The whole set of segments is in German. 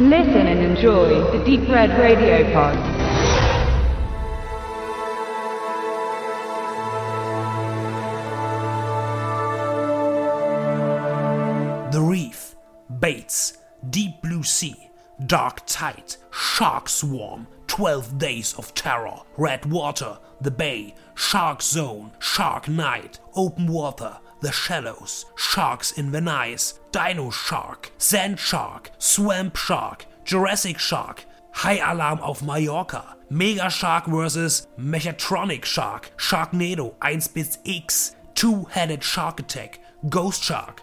Listen and enjoy the Deep Red Radio Pod. The Reef, Bates, Deep Blue Sea, Dark Tide, Shark Swarm, 12 Days of Terror, Red Water, The Bay, Shark Zone, Shark Night, Open Water, The Shallows, Sharks in Venice, Dino Shark, Sand Shark, Swamp Shark, Jurassic Shark, High Alarm auf Mallorca, Mega Shark vs. Mechatronic Shark, Sharknado 1 bis X, Two-Headed Shark Attack, Ghost Shark.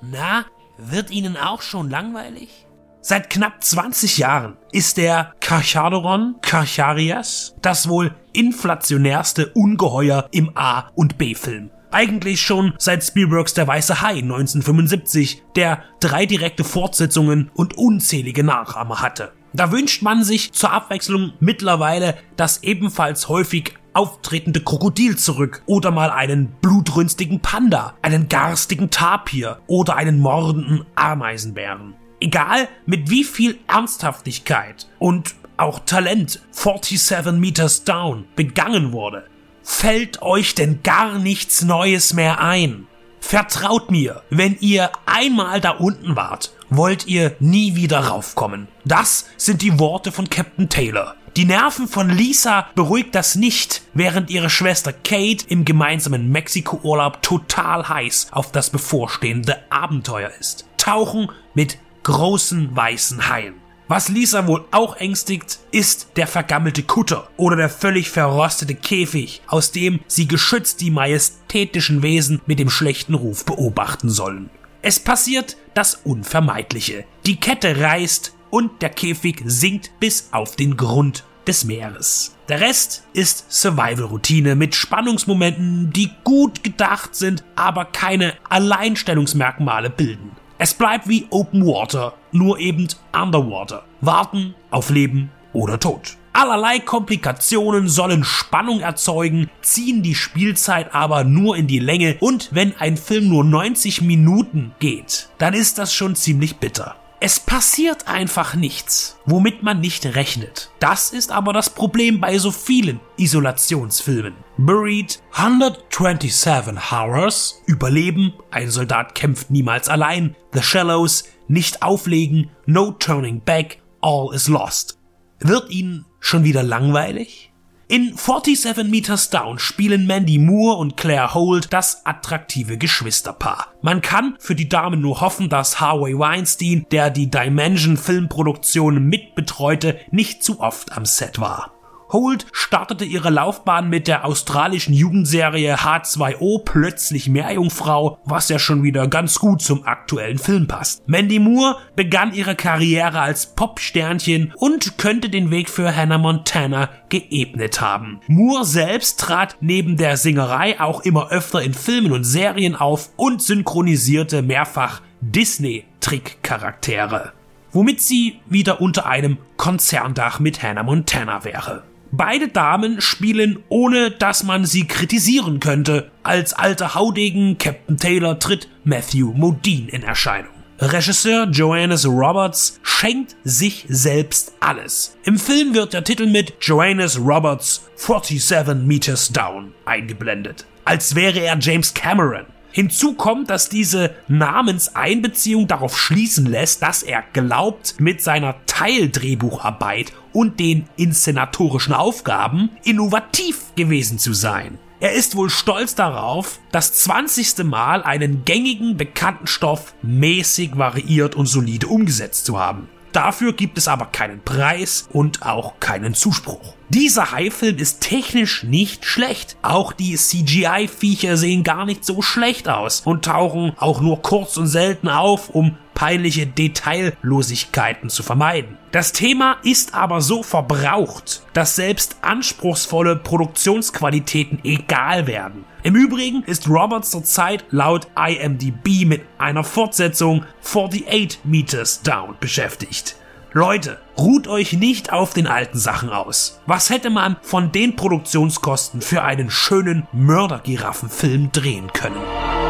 Na, wird Ihnen auch schon langweilig? Seit knapp 20 Jahren ist der Carcharodon Carcharias das wohl inflationärste Ungeheuer im A- und B-Film. Eigentlich schon seit Spielbergs Der Weiße Hai 1975, der drei direkte Fortsetzungen und unzählige Nachahmer hatte. Da wünscht man sich zur Abwechslung mittlerweile das ebenfalls häufig auftretende Krokodil zurück oder mal einen blutrünstigen Panda, einen garstigen Tapir oder einen mordenden Ameisenbären. Egal mit wie viel Ernsthaftigkeit und auch Talent 47 Meters Down begangen wurde, fällt euch denn gar nichts Neues mehr ein. Vertraut mir, wenn ihr einmal da unten wart, wollt ihr nie wieder raufkommen. Das sind die Worte von Captain Taylor. Die Nerven von Lisa beruhigt das nicht, während ihre Schwester Kate im gemeinsamen Mexiko-Urlaub total heiß auf das bevorstehende Abenteuer ist. Tauchen mit großen weißen Haien. Was Lisa wohl auch ängstigt, ist der vergammelte Kutter oder der völlig verrostete Käfig, aus dem sie geschützt die majestätischen Wesen mit dem schlechten Ruf beobachten sollen. Es passiert das Unvermeidliche. Die Kette reißt und der Käfig sinkt bis auf den Grund des Meeres. Der Rest ist Survival-Routine mit Spannungsmomenten, die gut gedacht sind, aber keine Alleinstellungsmerkmale bilden. Es bleibt wie Open Water, nur eben Underwater. Warten auf Leben oder Tod. Allerlei Komplikationen sollen Spannung erzeugen, ziehen die Spielzeit aber nur in die Länge und wenn ein Film nur 90 Minuten geht, dann ist das schon ziemlich bitter. Es passiert einfach nichts, womit man nicht rechnet. Das ist aber das Problem bei so vielen Isolationsfilmen. Buried, 127 Hours, Überleben, ein Soldat kämpft niemals allein, The Shallows, nicht auflegen, No Turning Back, All is Lost. Wird Ihnen schon wieder langweilig? In 47 Meters Down spielen Mandy Moore und Claire Holt das attraktive Geschwisterpaar. Man kann für die Damen nur hoffen, dass Harvey Weinstein, der die Dimension Filmproduktion mitbetreute, nicht zu oft am Set war. Holt startete ihre Laufbahn mit der australischen Jugendserie H2O plötzlich Meerjungfrau, was ja schon wieder ganz gut zum aktuellen Film passt. Mandy Moore begann ihre Karriere als Popsternchen und könnte den Weg für Hannah Montana geebnet haben. Moore selbst trat neben der Singerei auch immer öfter in Filmen und Serien auf und synchronisierte mehrfach Disney-Trickcharaktere womit sie wieder unter einem Konzerndach mit Hannah Montana wäre. Beide Damen spielen, ohne dass man sie kritisieren könnte. Als alter Haudegen Captain Taylor tritt Matthew Modine in Erscheinung. Regisseur Joannes Roberts schenkt sich selbst alles. Im Film wird der Titel mit Joannes Roberts 47 Meters Down eingeblendet. Als wäre er James Cameron. Hinzu kommt, dass diese Namenseinbeziehung darauf schließen lässt, dass er glaubt, mit seiner Teildrehbucharbeit und den inszenatorischen Aufgaben innovativ gewesen zu sein. Er ist wohl stolz darauf, das 20. Mal einen gängigen, bekannten Stoff mäßig variiert und solide umgesetzt zu haben. Dafür gibt es aber keinen Preis und auch keinen Zuspruch. Dieser Haifilm ist technisch nicht schlecht. Auch die CGI-Viecher sehen gar nicht so schlecht aus und tauchen auch nur kurz und selten auf, um peinliche Detaillosigkeiten zu vermeiden. Das Thema ist aber so verbraucht, dass selbst anspruchsvolle Produktionsqualitäten egal werden. Im Übrigen ist Roberts zurzeit laut IMDb mit einer Fortsetzung 48 Meters Down beschäftigt. Leute, ruht euch nicht auf den alten Sachen aus. Was hätte man von den Produktionskosten für einen schönen Mördergiraffenfilm drehen können?